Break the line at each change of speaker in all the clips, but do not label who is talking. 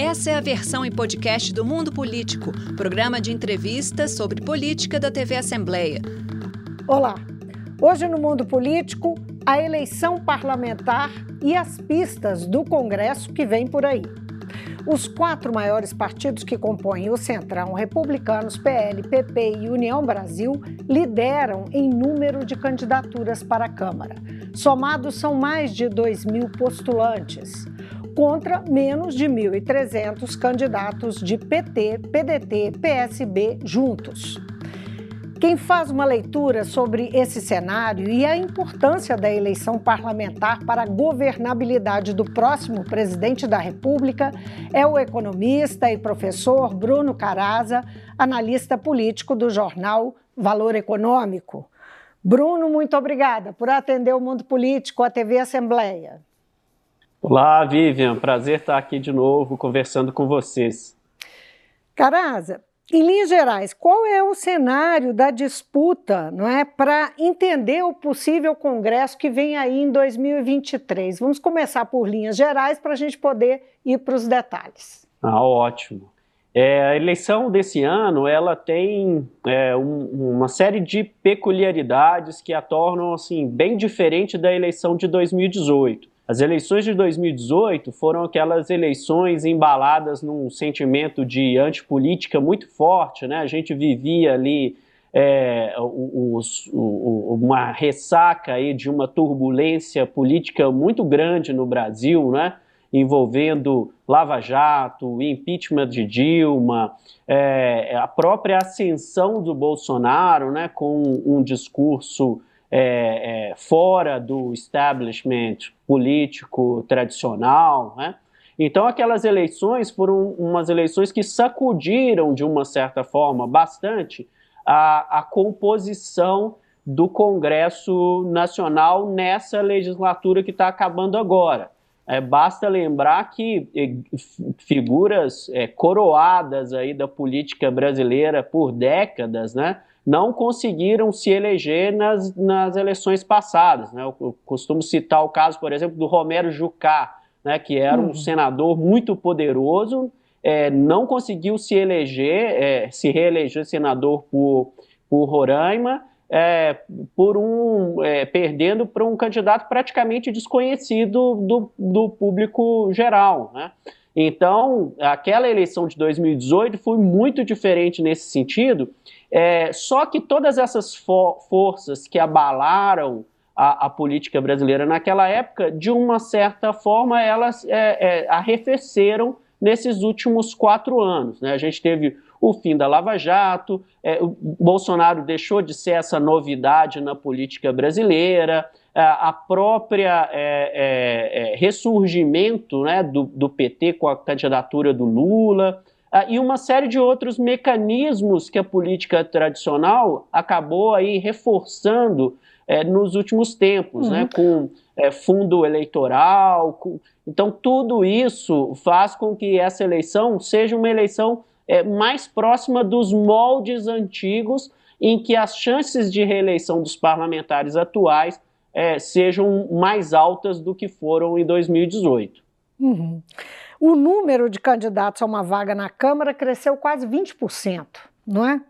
Essa é a versão em podcast do Mundo Político, programa de entrevistas sobre política da TV Assembleia.
Olá! Hoje no Mundo Político, a eleição parlamentar e as pistas do Congresso que vem por aí. Os quatro maiores partidos que compõem o Centrão, Republicanos, PL, PP e União Brasil, lideram em número de candidaturas para a Câmara. Somados, são mais de 2 mil postulantes contra menos de 1.300 candidatos de PT, PDT, PSB juntos. Quem faz uma leitura sobre esse cenário e a importância da eleição parlamentar para a governabilidade do próximo presidente da República é o economista e professor Bruno Caraza, analista político do jornal Valor Econômico. Bruno, muito obrigada por atender o Mundo Político, a TV Assembleia.
Olá, Vivian. Prazer estar aqui de novo conversando com vocês.
Caraza, em linhas gerais, qual é o cenário da disputa não é, para entender o possível Congresso que vem aí em 2023? Vamos começar por linhas gerais para a gente poder ir para os detalhes.
Ah, ótimo. É, a eleição desse ano ela tem é, um, uma série de peculiaridades que a tornam assim, bem diferente da eleição de 2018. As eleições de 2018 foram aquelas eleições embaladas num sentimento de antipolítica muito forte, né? A gente vivia ali é, o, o, uma ressaca aí de uma turbulência política muito grande no Brasil, né? envolvendo Lava Jato, impeachment de Dilma, é, a própria ascensão do Bolsonaro, né, com um discurso é, é, fora do establishment político tradicional, né? Então, aquelas eleições foram umas eleições que sacudiram, de uma certa forma, bastante a, a composição do Congresso Nacional nessa legislatura que está acabando agora. É, basta lembrar que figuras é, coroadas aí da política brasileira por décadas, né, não conseguiram se eleger nas, nas eleições passadas. Né? Eu, costumo citar o caso, por exemplo, do Romero Jucá, né, que era um uhum. senador muito poderoso, é, não conseguiu se eleger, é, se reeleger senador por, por Roraima, é, por um é, perdendo para um candidato praticamente desconhecido do, do público geral. Né? Então, aquela eleição de 2018 foi muito diferente nesse sentido, é, só que todas essas forças que abalaram a, a, política brasileira naquela época, de uma certa forma, elas é, é, arrefeceram nesses últimos quatro anos. Né? A gente teve o fim da Lava Jato, é, Bolsonaro deixou de ser essa novidade na política brasileira, é, a própria é, é, é, ressurgimento né, do, do PT com a candidatura do Lula, e uma série de outros mecanismos que a política tradicional acabou aí reforçando é, nos últimos tempos, né, uhum. né, com é, fundo eleitoral. Com... Então, tudo isso faz com que essa eleição seja uma eleição é, mais próxima dos moldes antigos, em que as chances de reeleição dos parlamentares atuais sejam mais altas do que foram em 2018.
Uhum o número de candidatos a uma vaga na Câmara cresceu quase 20%. Não é?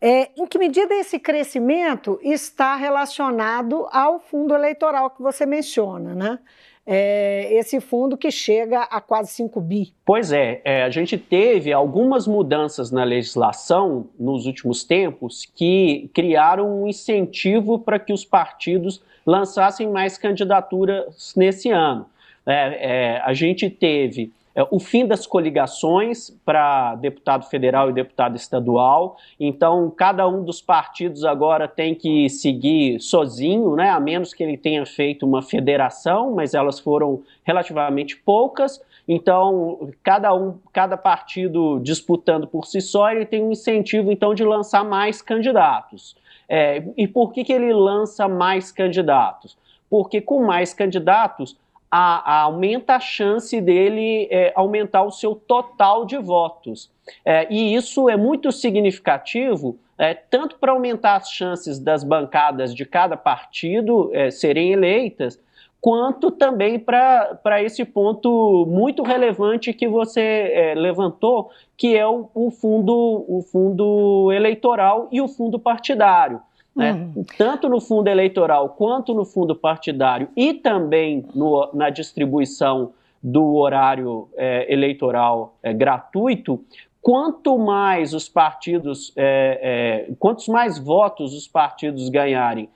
é? Em que medida esse crescimento está relacionado ao fundo eleitoral que você menciona, né? É, esse fundo que chega a quase 5 bi.
Pois é, é, a gente teve algumas mudanças na legislação nos últimos tempos que criaram um incentivo para que os partidos lançassem mais candidaturas nesse ano. É, é a gente teve o fim das coligações para deputado federal e deputado estadual. Então, cada um dos partidos agora tem que seguir sozinho, né, a menos que ele tenha feito uma federação, mas elas foram relativamente poucas. Então, cada um, cada partido disputando por si só, ele tem um incentivo então de lançar mais candidatos. É, e por que, que ele lança mais candidatos? Porque com mais candidatos, a, a aumenta a chance dele é, aumentar o seu total de votos. É, e isso é muito significativo, é, tanto para aumentar as chances das bancadas de cada partido é, serem eleitas, quanto também para esse ponto muito relevante que você é, levantou, que é o, o, fundo, o fundo eleitoral e o fundo partidário. Né? Uhum. Tanto no fundo eleitoral quanto no fundo partidário e também no, na distribuição do horário é, eleitoral é, gratuito, quanto mais os partidos, é, é quantos mais votos os partidos ganharem,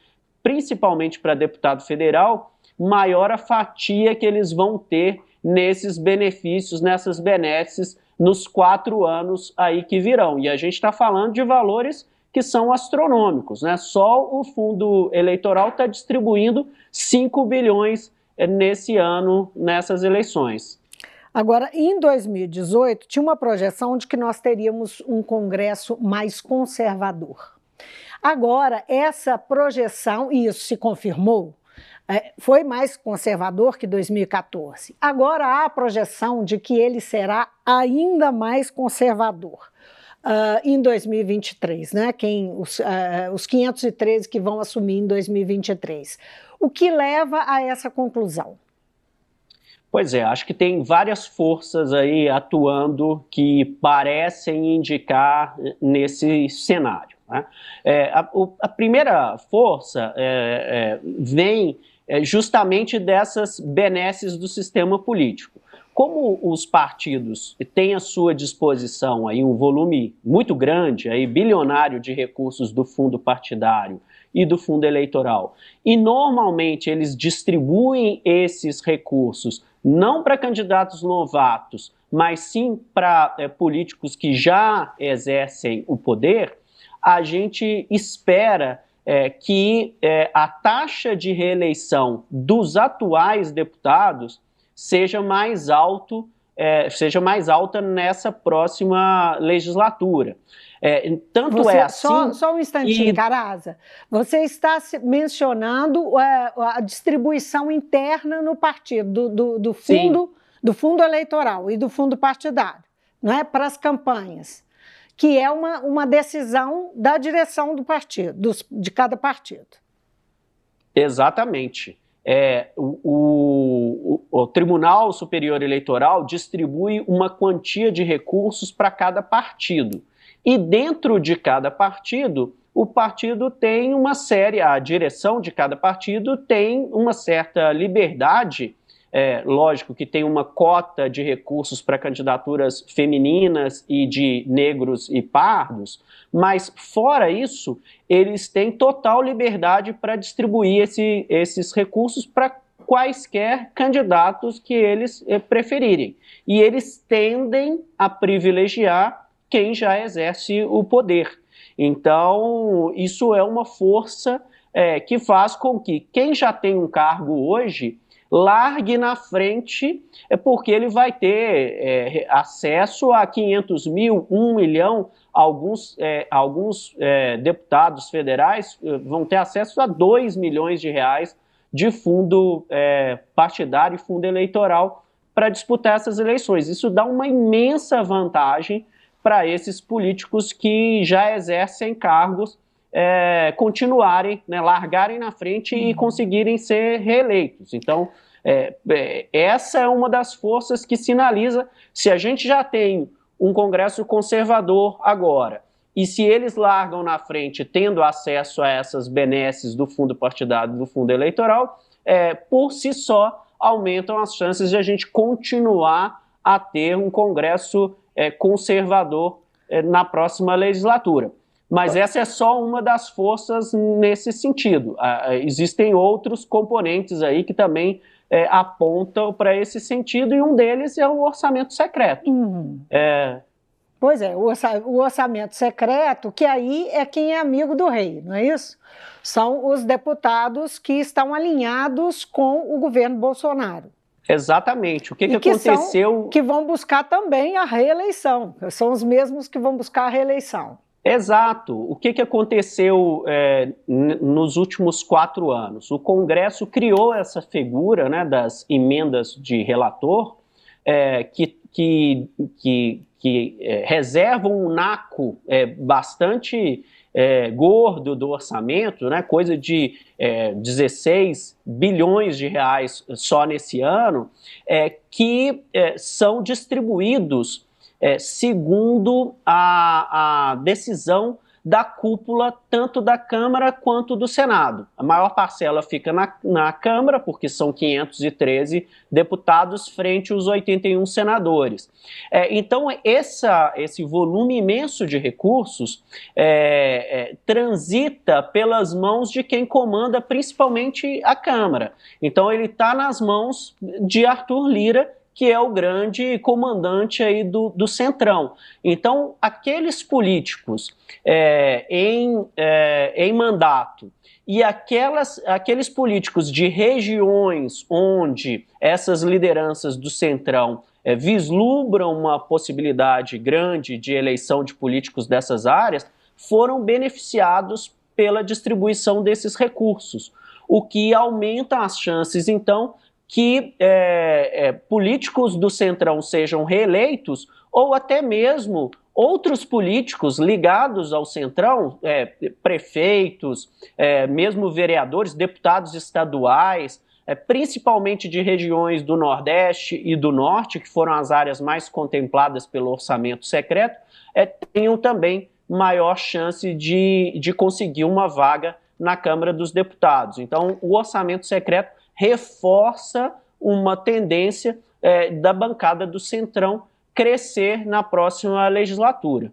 principalmente para deputado federal, maior a fatia que eles vão ter nesses benefícios, nessas benesses nos quatro anos aí que virão. E a gente está falando de valores que são astronômicos. Né? Só o fundo eleitoral está distribuindo 5 bilhões eh, nesse ano, nessas eleições.
Agora, em 2018, tinha uma projeção de que nós teríamos um Congresso mais conservador. Agora, essa projeção, e isso se confirmou, é, foi mais conservador que 2014. Agora há a projeção de que ele será ainda mais conservador uh, em 2023, né? Quem, os, uh, os 513 que vão assumir em 2023. O que leva a essa conclusão?
Pois é, acho que tem várias forças aí atuando que parecem indicar nesse cenário. Né? É, a, a, primeira força é, é, vem é, justamente dessas benesses do sistema político. Como os partidos têm à sua disposição aí um volume muito grande, aí bilionário de recursos do fundo partidário e do fundo eleitoral, e normalmente eles distribuem esses recursos não para candidatos novatos, mas sim para é, políticos que já exercem o poder, a gente espera é, que é, a taxa de reeleição dos atuais deputados seja mais alto, é, seja mais alta nessa próxima legislatura.
É, tanto você, é assim. Só, só um instantinho, e... Caraza. Você está mencionando a, é, a distribuição interna no partido, do, do, do fundo, do fundo eleitoral e do fundo partidário, não é? Para as campanhas, que é uma, uma decisão da direção do partido, dos, de cada partido.
Exatamente é, o, o, o, Tribunal Superior Eleitoral distribui uma quantia de recursos para cada partido. E dentro de cada partido, o partido tem uma série, a direção de cada partido tem uma certa liberdade é, lógico que tem uma cota de recursos para candidaturas femininas e de negros e pardos, mas fora isso, eles têm total liberdade para distribuir esse, esses recursos para quaisquer candidatos que eles é, preferirem. E eles tendem a privilegiar quem já exerce o poder. Então, isso é uma força é, que faz com que quem já tem um cargo hoje largue na frente, é porque ele vai ter é, acesso a 500 mil, 1 milhão, alguns, é, alguns é, deputados federais é, vão ter acesso a 2 milhões de reais de fundo é, partidário e fundo eleitoral para disputar essas eleições. Isso dá uma imensa vantagem para esses políticos que já exercem cargos é, continuarem, né, largarem na frente e uhum. conseguirem ser reeleitos. Então, é, é, essa é uma das forças que sinaliza se a gente já tem um Congresso conservador agora. E se eles largam na frente, tendo acesso a essas benesses do fundo partidário, do fundo eleitoral, é, por si só aumentam as chances de a gente continuar a ter um Congresso é, conservador é, na próxima legislatura. Mas essa é só uma das forças nesse sentido. Ah, existem outros componentes aí que também é, apontam para esse sentido, e um deles é o orçamento secreto.
Uhum. É... Pois é, o orçamento secreto, que aí é quem é amigo do rei, não é isso? São os deputados que estão alinhados com o governo Bolsonaro.
Exatamente. O que, que, que aconteceu?
São, que vão buscar também a reeleição. São os mesmos que vão buscar a reeleição.
Exato. O que, que aconteceu é, nos últimos quatro anos? O Congresso criou essa figura né, das emendas de relator é, que, que, que, que é, reservam um naco é, bastante é, gordo do orçamento, né, coisa de é, 16 bilhões de reais só nesse ano, é, que é, são distribuídos é, segundo a, a decisão da cúpula, tanto da Câmara quanto do Senado. A maior parcela fica na, na Câmara, porque são 513 deputados frente aos 81 senadores. É, então, essa, esse volume imenso de recursos é, é, transita pelas mãos de quem comanda principalmente a Câmara. Então, ele está nas mãos de Arthur Lira, que é o grande comandante aí do, do Centrão. Então, aqueles políticos é, em, é, em mandato e aquelas, aqueles políticos de regiões onde essas lideranças do Centrão é, vislumbram uma possibilidade grande de eleição de políticos dessas áreas, foram beneficiados pela distribuição desses recursos, o que aumenta as chances, então, que é, é, políticos do Centrão sejam reeleitos ou até mesmo outros políticos ligados ao Centrão, é, prefeitos, é, mesmo vereadores, deputados estaduais, é, principalmente de regiões do Nordeste e do Norte, que foram as áreas mais contempladas pelo orçamento secreto, é, tenham também maior chance de, de conseguir uma vaga na Câmara dos Deputados. Então, o orçamento secreto reforça uma tendência é, da bancada do Centrão crescer na próxima legislatura.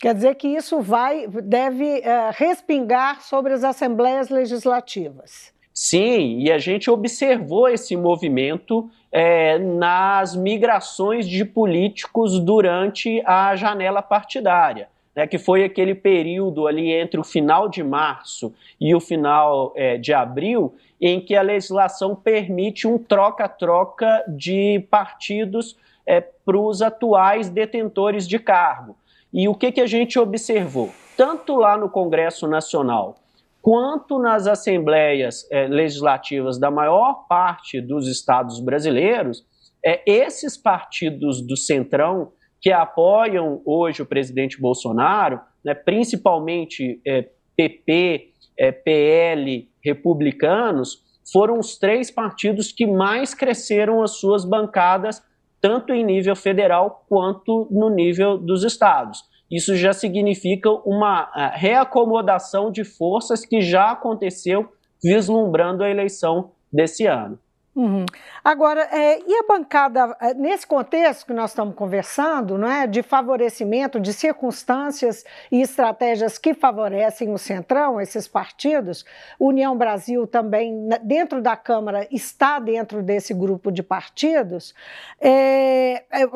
Quer dizer que isso vai, deve é, respingar sobre as assembleias legislativas.
Sim, e a gente observou esse movimento é, nas migrações de políticos durante a janela partidária né, que foi aquele período ali entre o final de março e o final é, de abril, em que a legislação permite um troca-troca de partidos é, para os atuais detentores de cargo. E o que, que a gente observou? Tanto lá no Congresso Nacional quanto nas assembleias é, legislativas da maior parte dos estados brasileiros, é, esses partidos do Centrão que apoiam hoje o presidente Bolsonaro, né, principalmente é, PP, é, PL, republicanos, foram os três partidos que mais cresceram as suas bancadas, tanto em nível federal quanto no nível dos estados. Isso já significa uma reacomodação de forças que já aconteceu vislumbrando a eleição desse ano.
Uhum. Agora, é, e a bancada, é, nesse contexto que nós estamos conversando, não é, de favorecimento de circunstâncias e estratégias que favorecem o Centrão, esses partidos, União Brasil também, dentro da Câmara, está dentro desse grupo de partidos. É, é,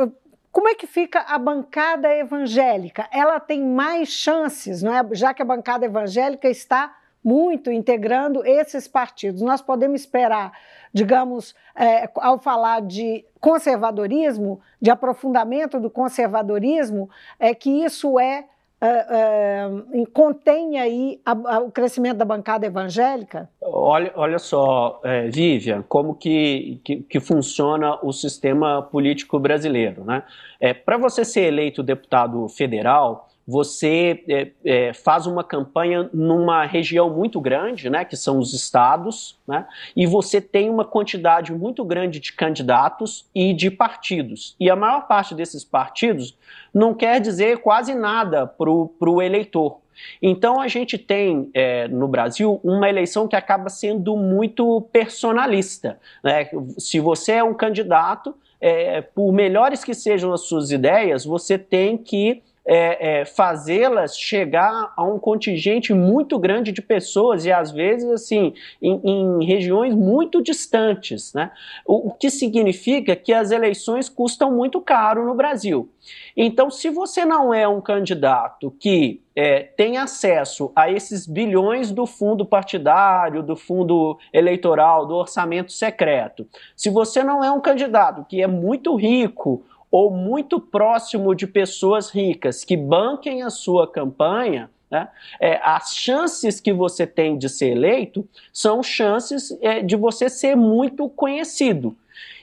como é que fica a bancada evangélica? Ela tem mais chances, não é? já que a bancada evangélica está muito integrando esses partidos. Nós podemos esperar, digamos, é, ao falar de conservadorismo, de aprofundamento do conservadorismo, é que isso é, é, é contém aí a, a, o crescimento da bancada evangélica?
Olha, olha só, é, Vivian, como que, que, que, funciona o sistema político brasileiro. Né? É, Para você ser eleito deputado federal, você é, é, faz uma campanha numa região muito grande, né, que são os estados, né, e você tem uma quantidade muito grande de candidatos e de partidos. E a maior parte desses partidos não quer dizer quase nada para o eleitor. Então a gente tem é, no Brasil uma eleição que acaba sendo muito personalista. Né? Se você é um candidato, é, por melhores que sejam as suas ideias, você tem que é, é, fazê-las chegar a um contingente muito grande de pessoas e às vezes assim em, em regiões muito distantes, né? O, o, que significa que as eleições custam muito caro no Brasil. Então, se você não é um candidato que é, tem acesso a esses bilhões do fundo partidário, do fundo eleitoral, do orçamento secreto, se você não é um candidato que é muito rico ou muito próximo de pessoas ricas que banquem a sua campanha, né, é, as chances que você tem de ser eleito são chances é, de você ser muito conhecido.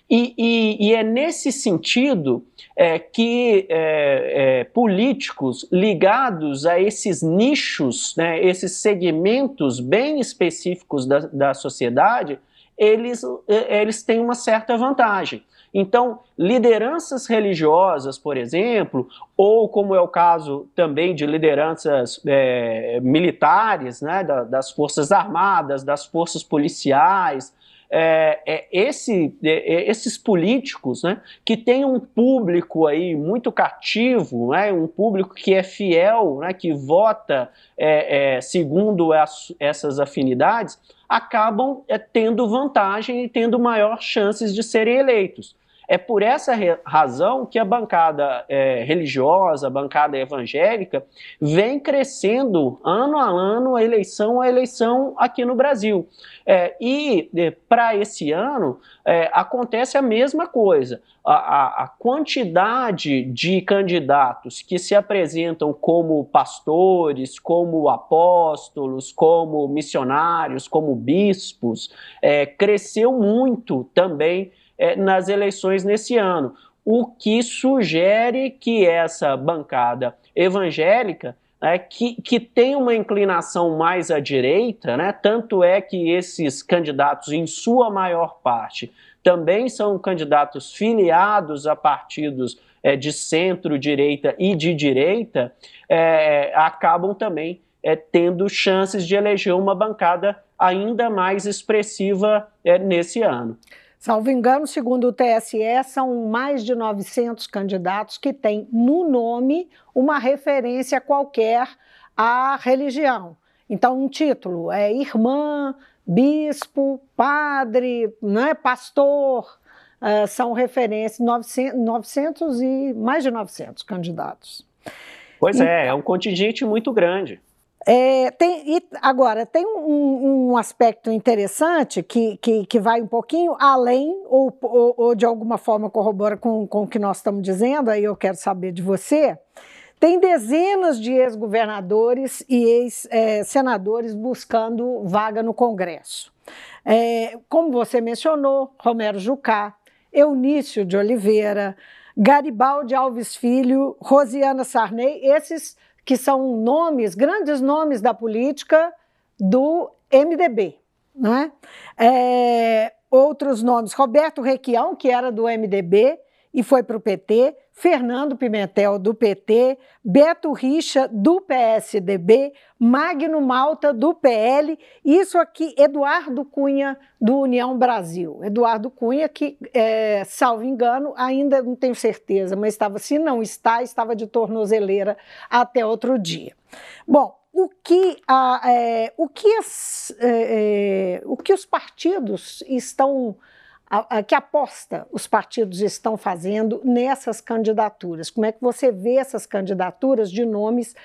E, e, e é nesse sentido é, que é, é, políticos ligados a esses nichos, né, esses segmentos bem específicos da, da sociedade, eles, é, eles têm uma certa vantagem. Então, lideranças religiosas, por exemplo, ou como é o caso também de lideranças é, militares, né, da, das Forças Armadas, das Forças Policiais, é, é, esse, é, é, esses políticos né, que têm um público aí muito cativo, né, um público que é fiel, né, que vota é, é, segundo as, essas afinidades, acabam tendo vantagem e tendo maior chances de serem eleitos. É por essa razão que a bancada é, religiosa, a bancada evangélica, vem crescendo ano a ano, eleição a eleição aqui no Brasil. É, e é, para esse ano é, acontece a mesma coisa. A, a, a, quantidade de candidatos que se apresentam como pastores, como apóstolos, como missionários, como bispos, é, cresceu muito também é, nas eleições nesse ano, o que sugere que essa bancada evangélica é, que, que tem uma inclinação mais à direita, né? tanto é que esses candidatos, em sua maior parte, também são candidatos filiados a partidos é, de centro-direita e de direita, é, acabam também é, tendo chances de eleger uma bancada ainda mais expressiva é, nesse ano.
Salvo engano, segundo o TSE, são mais de 900 candidatos que têm no nome uma referência qualquer à religião. Então, um título é irmã, bispo, padre, né, pastor, uh, são referências, 900, 900 e mais de 900 candidatos.
Pois e, é, é um contingente muito grande.
É, tem, e agora, tem um, um aspecto interessante que, que, que, vai um pouquinho além, ou, ou, ou, de alguma forma corrobora com, com o que nós estamos dizendo, aí eu quero saber de você. Tem dezenas de ex-governadores e ex-senadores buscando vaga no Congresso. É, como você mencionou, Romero Jucá, Eunício de Oliveira, Garibaldi Alves Filho, Rosiana Sarney, esses que são nomes, grandes nomes da política do MDB, não é? é outros nomes, Roberto Requião, que era do MDB e foi para o PT, Fernando Pimentel, do PT, Beto Richa, do PSDB, Magno Malta, do PL, isso aqui, Eduardo Cunha, do União Brasil. Eduardo Cunha, que, é, salvo engano, ainda não tenho certeza, mas estava, se não está, estava de tornozeleira até outro dia. Bom, o que, a, é, o, que as, é, é o que os partidos estão a, a, que aposta os partidos estão fazendo nessas candidaturas? Como é que você vê essas candidaturas de nomes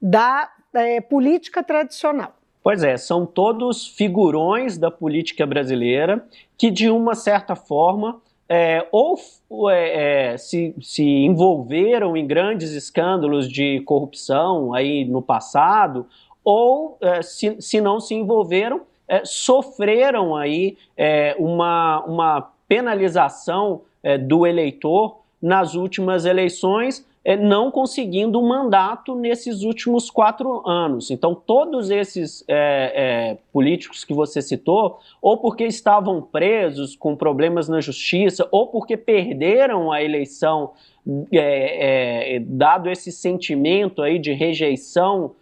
da é, política tradicional?
Pois é, são todos figurões da política brasileira que, de uma certa forma, é, ou é, é, se, se envolveram em grandes escândalos de corrupção aí no passado, ou é, se, se não se envolveram, é, sofreram aí é, uma, uma penalização é, do eleitor nas últimas eleições, é, não conseguindo um mandato nesses últimos quatro anos. Então, todos esses é, é, políticos que você citou, ou porque estavam presos com problemas na justiça, ou porque perderam a eleição, dado esse sentimento aí de rejeição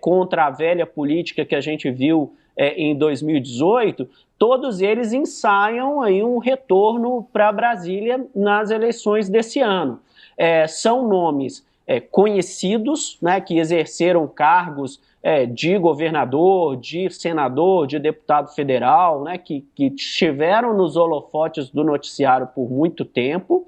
contra a velha política que a gente viu é, em 2018, todos eles ensaiam aí um retorno para Brasília nas eleições desse ano. É, são nomes é, conhecidos, né, que exerceram cargos é, de governador, de senador, de deputado federal, né, que, que estiveram nos holofotes do noticiário por muito tempo.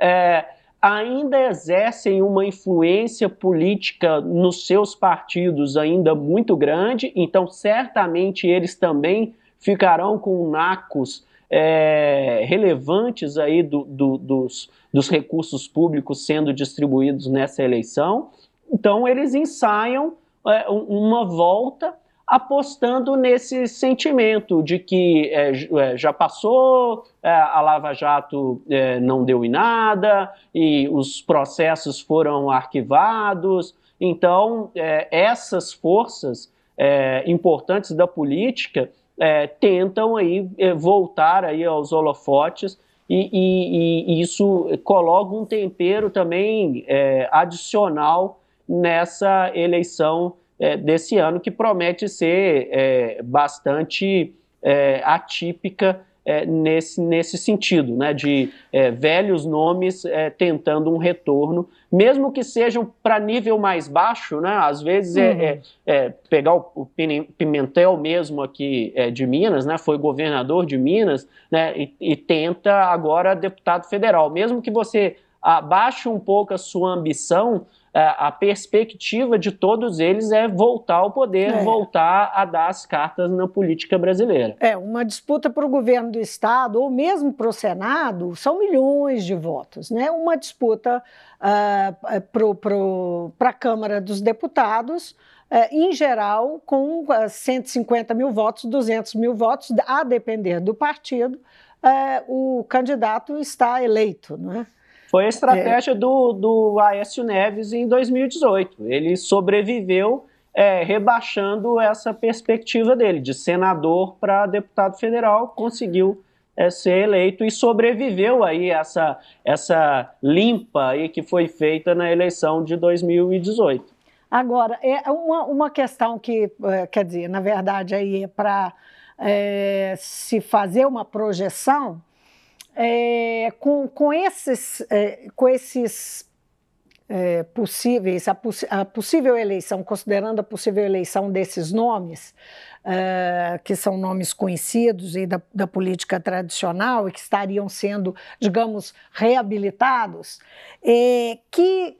É, ainda exercem uma influência política nos seus partidos ainda muito grande, então certamente eles também ficarão com nacos é, relevantes aí do, do, dos, dos recursos públicos sendo distribuídos nessa eleição. Então eles ensaiam é, uma volta apostando nesse sentimento de que é, é já passou, é, a Lava Jato é, não deu em nada e os processos foram arquivados. Então, é, essas forças é, importantes da política tentam aí voltar aí aos holofotes e, e, e, isso coloca um tempero também adicional nessa eleição é, desse ano, que promete ser é, bastante é, atípica é, nesse, nesse sentido, né, de é, velhos nomes é, tentando um retorno, mesmo que sejam para nível mais baixo, né, às vezes é, uhum. pegar o, o, Pimentel mesmo aqui de Minas, né, foi governador de Minas, né, e, e tenta agora deputado federal, mesmo que você abaixe um pouco a sua ambição, é, a perspectiva de todos eles é voltar ao poder, é. voltar a dar as cartas na política brasileira.
É, uma disputa para o governo do Estado, ou mesmo para o Senado, são milhões de votos. Né? Uma disputa uh, para a Câmara dos Deputados, uh, em geral, com 150 mil votos, 200 mil votos, a depender do partido, uh, o candidato está eleito. Não é?
Foi a estratégia é. do, do Aécio Neves em 2018. Ele sobreviveu é, rebaixando essa perspectiva dele, de senador para deputado federal, conseguiu é, ser eleito e sobreviveu aí essa, essa limpa aí que foi feita na eleição de 2018.
Agora, é uma, uma questão que, é, quer dizer, na verdade, aí é para é, se fazer uma projeção, é, com, com esses, é, com esses é, possíveis, a, a, possível eleição, considerando a possível eleição desses nomes, é, que são nomes conhecidos e da, da, política tradicional e que estariam sendo, digamos, reabilitados, é, que,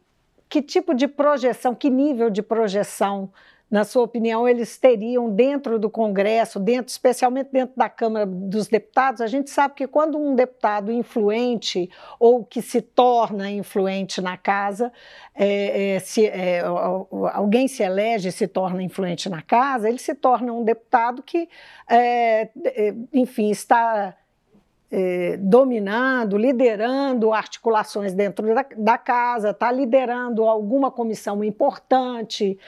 que tipo de projeção, que nível de projeção na sua opinião, eles teriam dentro do Congresso, dentro, especialmente dentro da Câmara dos Deputados? A gente sabe que quando um deputado influente ou que se torna influente na casa, é, é, se, é, alguém se elege e se torna influente na casa, ele se torna um deputado que, é, é, enfim, está é, dominando, liderando articulações dentro da, da casa, está liderando alguma comissão importante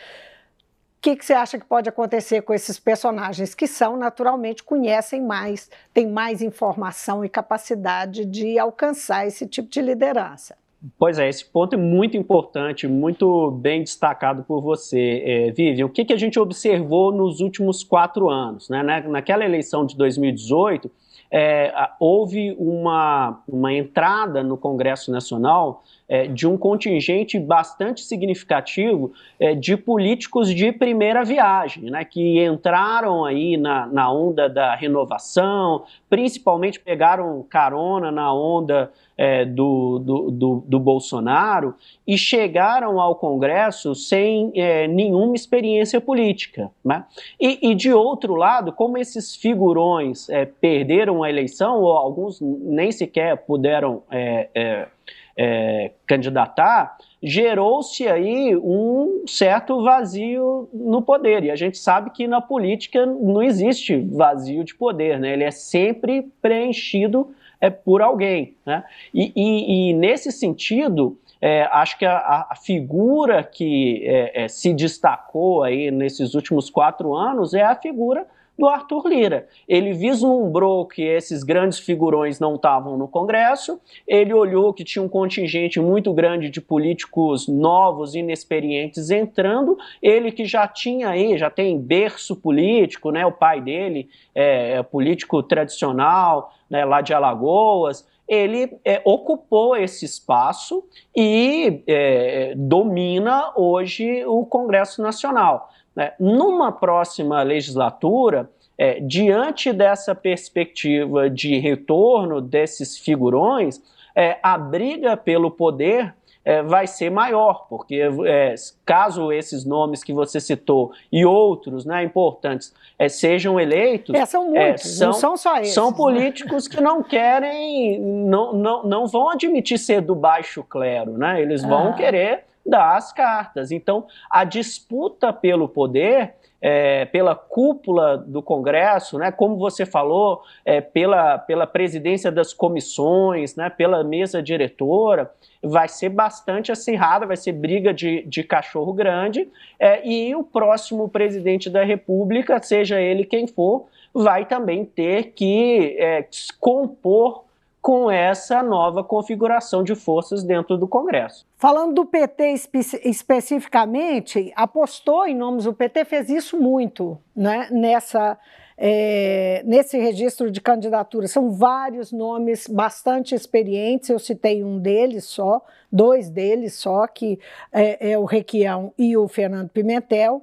que, que você acha que pode acontecer com esses personagens que são, naturalmente, conhecem mais, têm mais informação e capacidade de alcançar esse tipo de liderança?
Pois é, esse ponto é muito importante, muito bem destacado por você, é, Vivian. O que, que a gente observou nos últimos quatro anos? Né? Naquela eleição de 2018, é, houve uma, uma entrada no Congresso Nacional é, de um contingente bastante significativo é, de políticos de primeira viagem, né, que entraram aí na, na onda da renovação, principalmente pegaram carona na onda é, do, do, do, do, Bolsonaro e chegaram ao Congresso sem é, nenhuma experiência política. Né? E, e, de outro lado, como esses figurões é, perderam a eleição, ou alguns nem sequer puderam é, é, é, candidatar, gerou-se aí um certo vazio no poder. E a gente sabe que na política não existe vazio de poder, né? ele é sempre preenchido é, por alguém. Né? E, e, e nesse sentido, é, acho que a, a figura que é, é, se destacou aí nesses últimos quatro anos é a figura do Arthur Lira. Ele vislumbrou que esses grandes figurões não estavam no Congresso, ele olhou que tinha um contingente muito grande de políticos novos, inexperientes entrando, ele que já tinha aí, já tem berço político, né, o pai dele é, é político tradicional, né, lá de Alagoas, ele é, ocupou esse espaço e é, domina hoje o Congresso Nacional. Né? Numa próxima legislatura, é, diante dessa perspectiva de retorno desses figurões, é, a briga pelo poder é, vai ser maior, porque é, caso esses nomes que você citou e outros né, importantes é, sejam eleitos.
É, são muitos, são, não são só esses.
São né? políticos que não querem, não, não, não vão admitir ser do baixo clero, né? Eles vão ah. querer das cartas. Então, a disputa pelo poder é, pela cúpula do Congresso, né, como você falou, é, pela, pela presidência das comissões, né, pela mesa diretora, vai ser bastante acirrada, vai ser briga de, de cachorro grande, é, e o próximo presidente da República, seja ele quem for, vai também ter que é, compor com essa nova configuração de forças dentro do Congresso.
Falando do PT espe especificamente, apostou em nomes, o PT fez isso muito né, nessa, é, nesse registro de candidatura. São vários nomes bastante experientes, eu citei um deles só, dois deles só, que é, é o Requião e o Fernando Pimentel.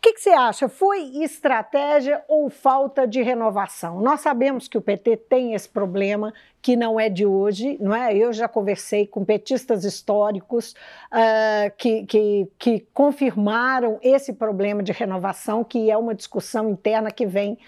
O que, que, você acha? Foi estratégia ou falta de renovação? Nós sabemos que o PT tem esse problema, que não é de hoje, não é? Eu já conversei com petistas históricos uh, que, que, que confirmaram esse problema de renovação, que é uma discussão interna que vem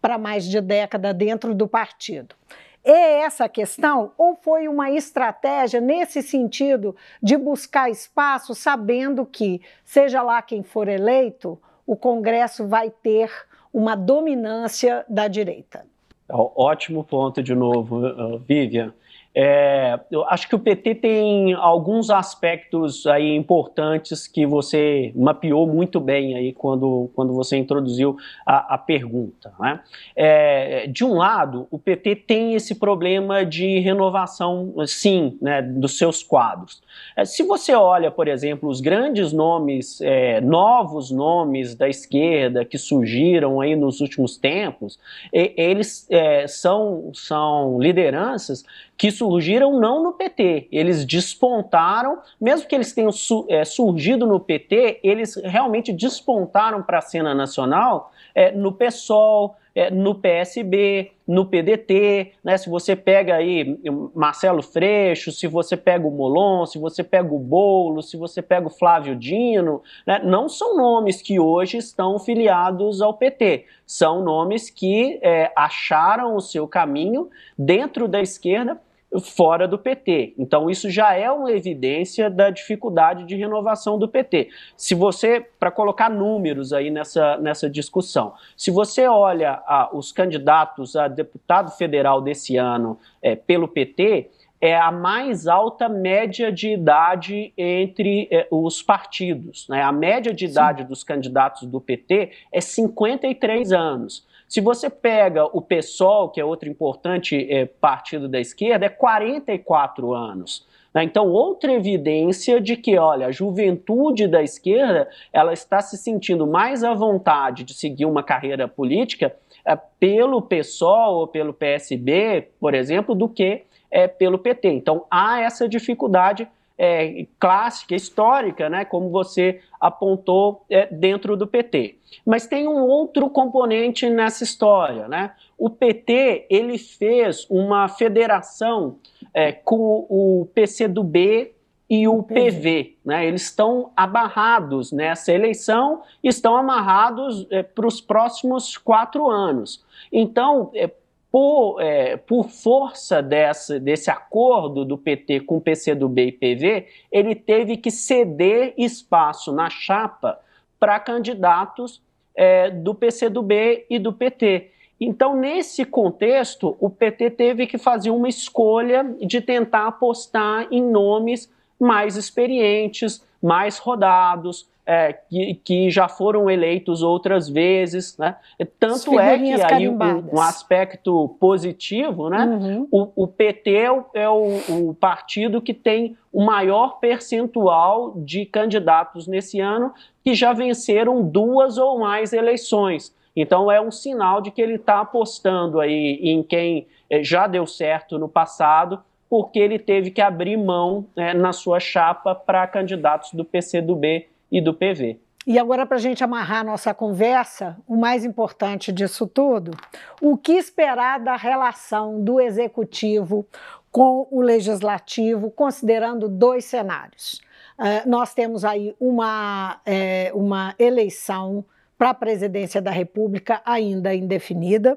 para mais de década dentro do partido. É essa a questão? Ou foi uma estratégia nesse sentido de buscar espaço, sabendo que, seja lá quem for eleito, o Congresso vai ter uma dominância da direita.
Ótimo ponto de novo, Vivian. É, eu acho que o PT tem alguns aspectos aí importantes que você mapeou muito bem aí quando, quando você introduziu a, a pergunta. Né? É, de um lado, o PT tem esse problema de renovação, sim, né, dos seus quadros. É, se você olha, por exemplo, os grandes nomes, é, novos nomes da esquerda que surgiram aí nos últimos tempos, eles é, são, são lideranças que surgiram não no PT, eles despontaram, mesmo que eles tenham é, surgido no PT, eles realmente despontaram para a cena nacional é, no PSOL, é, no PSB, no PDT, né? Se você pega aí Marcelo Freixo, se você pega o Molon, se você pega o Bolo, se você pega o Flávio Dino, né? não são nomes que hoje estão filiados ao PT, são nomes que é, acharam o seu caminho dentro da esquerda fora do PT. Então, isso já é uma evidência da dificuldade de renovação do PT. Se você, para colocar números aí nessa, nessa discussão, se você olha os candidatos a deputado federal desse ano é, pelo PT, é a mais alta média de idade entre é, os partidos. Né? A média de idade Sim. dos candidatos do PT é 53 anos. Se você pega o PSOL, que é outro importante é, partido da esquerda, é 44 anos. Né? Então, outra evidência de que, olha, a juventude da esquerda ela está se sentindo mais à vontade de seguir uma carreira política é, pelo PSOL ou pelo PSB, por exemplo, do que é, pelo PT. Então, há essa dificuldade é, clássica, histórica, né, como você apontou é, dentro do PT. Mas tem um outro componente nessa história. Né? O PT ele fez uma federação é, com o PCdoB e o PV. Né? Eles estão amarrados nessa eleição, estão amarrados é, para os próximos quatro anos. Então, é, por, é, por força dessa, desse acordo do PT com o PCdoB e PV, ele teve que ceder espaço na chapa para candidatos é, do PCdoB e do PT. Então, nesse contexto, o PT teve que fazer uma escolha de tentar apostar em nomes mais experientes, mais rodados, é, que, que, já foram eleitos outras vezes, né? Tanto é que aí um, um, aspecto positivo, né? Uhum. O, o, PT é, o, é o, o, partido que tem o maior percentual de candidatos nesse ano que já venceram duas ou mais eleições. Então é um sinal de que ele está apostando aí em quem é, já deu certo no passado, porque ele teve que abrir mão né, na sua chapa para candidatos do PCdoB e do PV.
E agora, para a gente amarrar nossa conversa, o mais importante disso tudo, o que esperar da relação do executivo com o legislativo, considerando dois cenários. Uh, nós temos aí uma, é, uma eleição para a presidência da República ainda indefinida,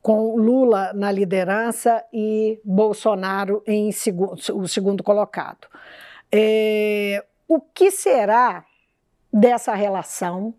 com Lula na liderança e Bolsonaro em segundo, o segundo colocado. É, o que será dessa relação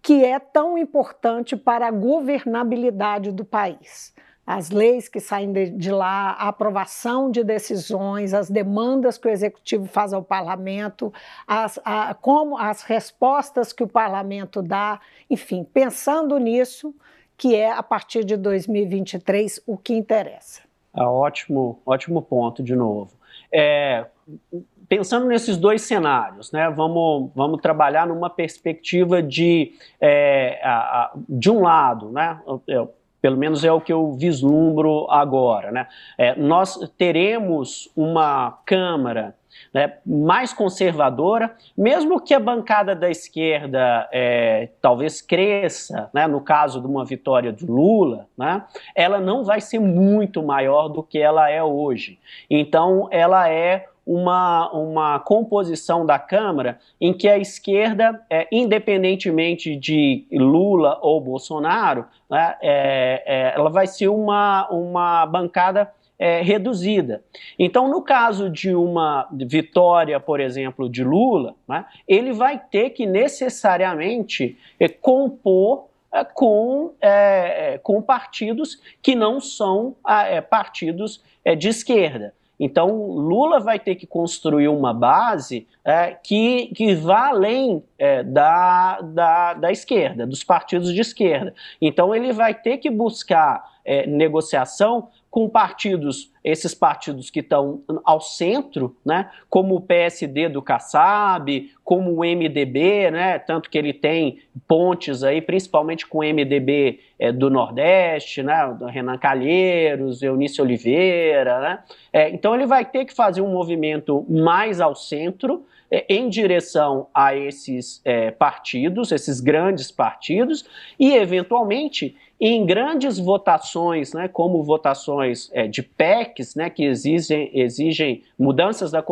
que é tão importante para a governabilidade do país? as leis que saem de, de, lá, a aprovação de decisões, as demandas que o executivo faz ao parlamento, as, a, como as respostas que o parlamento dá, enfim, pensando nisso, que é a partir de 2023 o que interessa.
Ah, ótimo, ótimo ponto de novo. É, pensando nesses dois cenários, né, vamos, vamos trabalhar numa perspectiva de, é, de um lado, né, pelo menos é o que eu vislumbro agora. Né? É, nós teremos uma Câmara né, mais conservadora, mesmo que a bancada da esquerda é, talvez cresça, né, no caso de uma vitória do Lula, né, ela não vai ser muito maior do que ela é hoje. Então, ela é uma, uma composição da Câmara em que a esquerda, é, independentemente de Lula ou Bolsonaro, né, é, é, ela vai ser uma, uma bancada é, reduzida. Então, no caso de uma vitória, por exemplo, de Lula, né, ele vai ter que necessariamente é, compor é, com, é, com partidos que não são é, partidos é, de esquerda. Então, Lula vai ter que construir uma base é, que, que vá além é, da, da, da esquerda, dos partidos de esquerda. Então, ele vai ter que buscar é, negociação com partidos, esses partidos que estão ao centro, né, como o PSD do Kassab, como o MDB, né, tanto que ele tem pontes aí, principalmente com o MDB é, do Nordeste, né, Renan Calheiros, Eunice Oliveira, né, é, então ele vai ter que fazer um movimento mais ao centro, é, em direção a esses é, partidos, esses grandes partidos, e eventualmente em grandes votações, né, como votações é, de PECs, né, que exigem, exigem mudanças da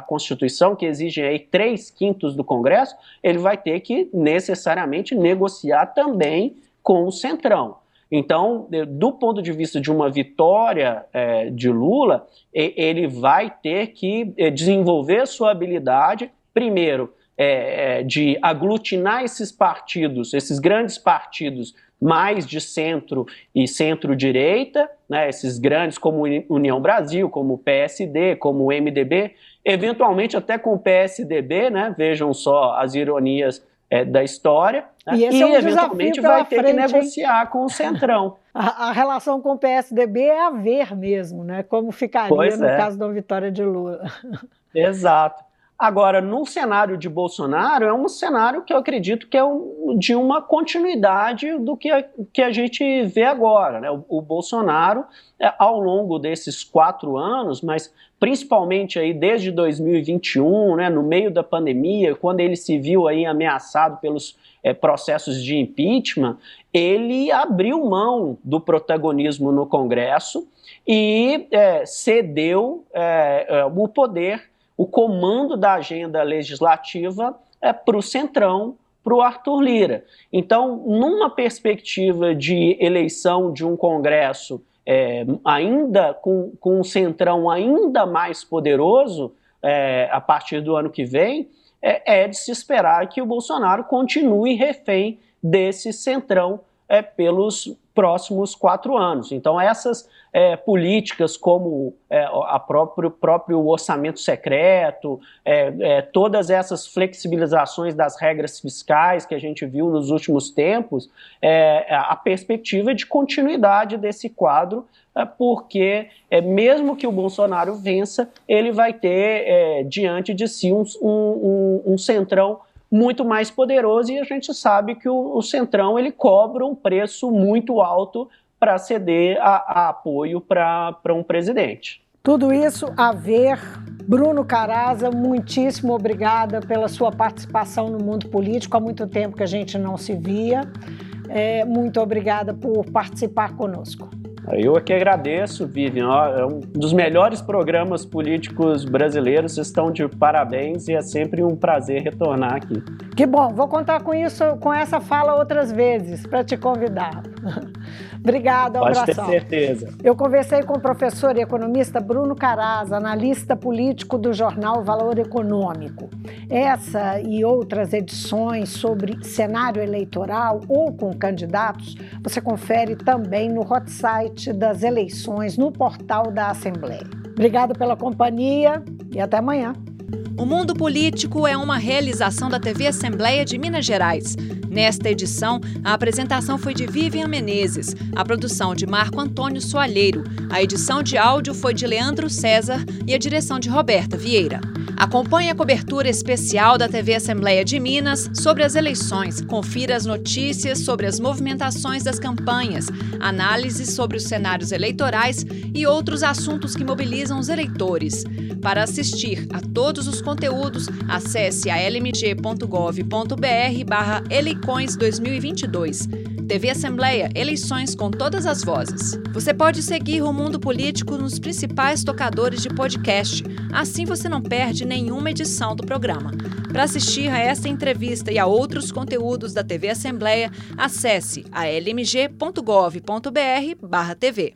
Constituição, que exigem aí três quintos do Congresso, ele vai ter que necessariamente negociar também com o Centrão. Então, do ponto de vista de uma vitória é, de Lula, ele vai ter que é, desenvolver sua habilidade, primeiro, é, é, de aglutinar esses partidos, esses grandes partidos mais de centro e centro-direita, né, esses grandes como União Brasil, como o PSD, como o MDB, eventualmente até com o PSDB, né, vejam só as ironias é, da história,
né, e, e
é
um
eventualmente vai ter
frente,
que negociar hein? com o Centrão.
A, a, relação com o PSDB é a ver mesmo, né, como ficaria pois no é. caso da vitória de Lula.
Exato. Agora, no cenário de Bolsonaro, é um cenário que eu acredito que é um, de uma continuidade do que a, que a gente vê agora. Né? O, o Bolsonaro, é, ao longo desses quatro anos, mas principalmente aí desde 2021, né, no meio da pandemia, quando ele se viu aí ameaçado pelos é, processos de impeachment, ele abriu mão do protagonismo no Congresso e é, cedeu é, é o poder o comando da agenda legislativa é para o Centrão, para o Arthur Lira. Então, numa perspectiva de eleição de um Congresso é, ainda com, com um Centrão ainda mais poderoso é, a partir do ano que vem, é, é, de se esperar que o Bolsonaro continue refém desse Centrão é, pelos próximos quatro anos. Então, essas é, políticas como é, a próprio, próprio orçamento secreto, é, é, todas essas flexibilizações das regras fiscais que a gente viu nos últimos tempos, é, a perspectiva de continuidade desse quadro, é, porque mesmo que o Bolsonaro vença, ele vai ter diante de si um, um, um centrão muito mais poderoso e a gente sabe que o, o Centrão ele cobra um preço muito alto para ceder a, a apoio para um presidente.
Tudo isso a ver. Bruno Caraza, muitíssimo obrigada pela sua participação no mundo político. Há muito tempo que a gente não se via. É, muito obrigada por participar conosco.
Eu aqui agradeço, Vivian. É um dos melhores programas políticos brasileiros. Estão de parabéns e é sempre um prazer retornar aqui.
Que bom. Vou contar com isso, com essa fala outras vezes para te convidar. Obrigada, um
Pode
abração.
ter certeza.
Eu conversei com o professor e economista Bruno Caraz, analista político do jornal Valor Econômico. Essa e outras edições sobre cenário eleitoral ou com candidatos, você confere também no hot site das eleições no portal da Assembleia. Obrigado pela companhia e até amanhã.
O Mundo Político é uma realização da TV Assembleia de Minas Gerais. Nesta edição, a apresentação foi de Vivian Menezes, a produção de Marco Antônio Soalheiro, a edição de áudio foi de Leandro César e a direção de Roberta Vieira. Acompanhe a cobertura especial da TV Assembleia de Minas sobre as eleições. Confira as notícias sobre as movimentações das campanhas, análises sobre os cenários eleitorais e outros assuntos que mobilizam os eleitores. Para assistir a todos os conteúdos, acesse a lmg.gov.br barra Eleicões 2022. TV Assembleia, eleições com todas as vozes. Você pode seguir o Mundo Político nos principais tocadores de podcast. Assim você não perde nenhuma edição do programa. Para assistir a esta entrevista e a outros conteúdos da TV Assembleia, acesse a lmg.gov.br/tv.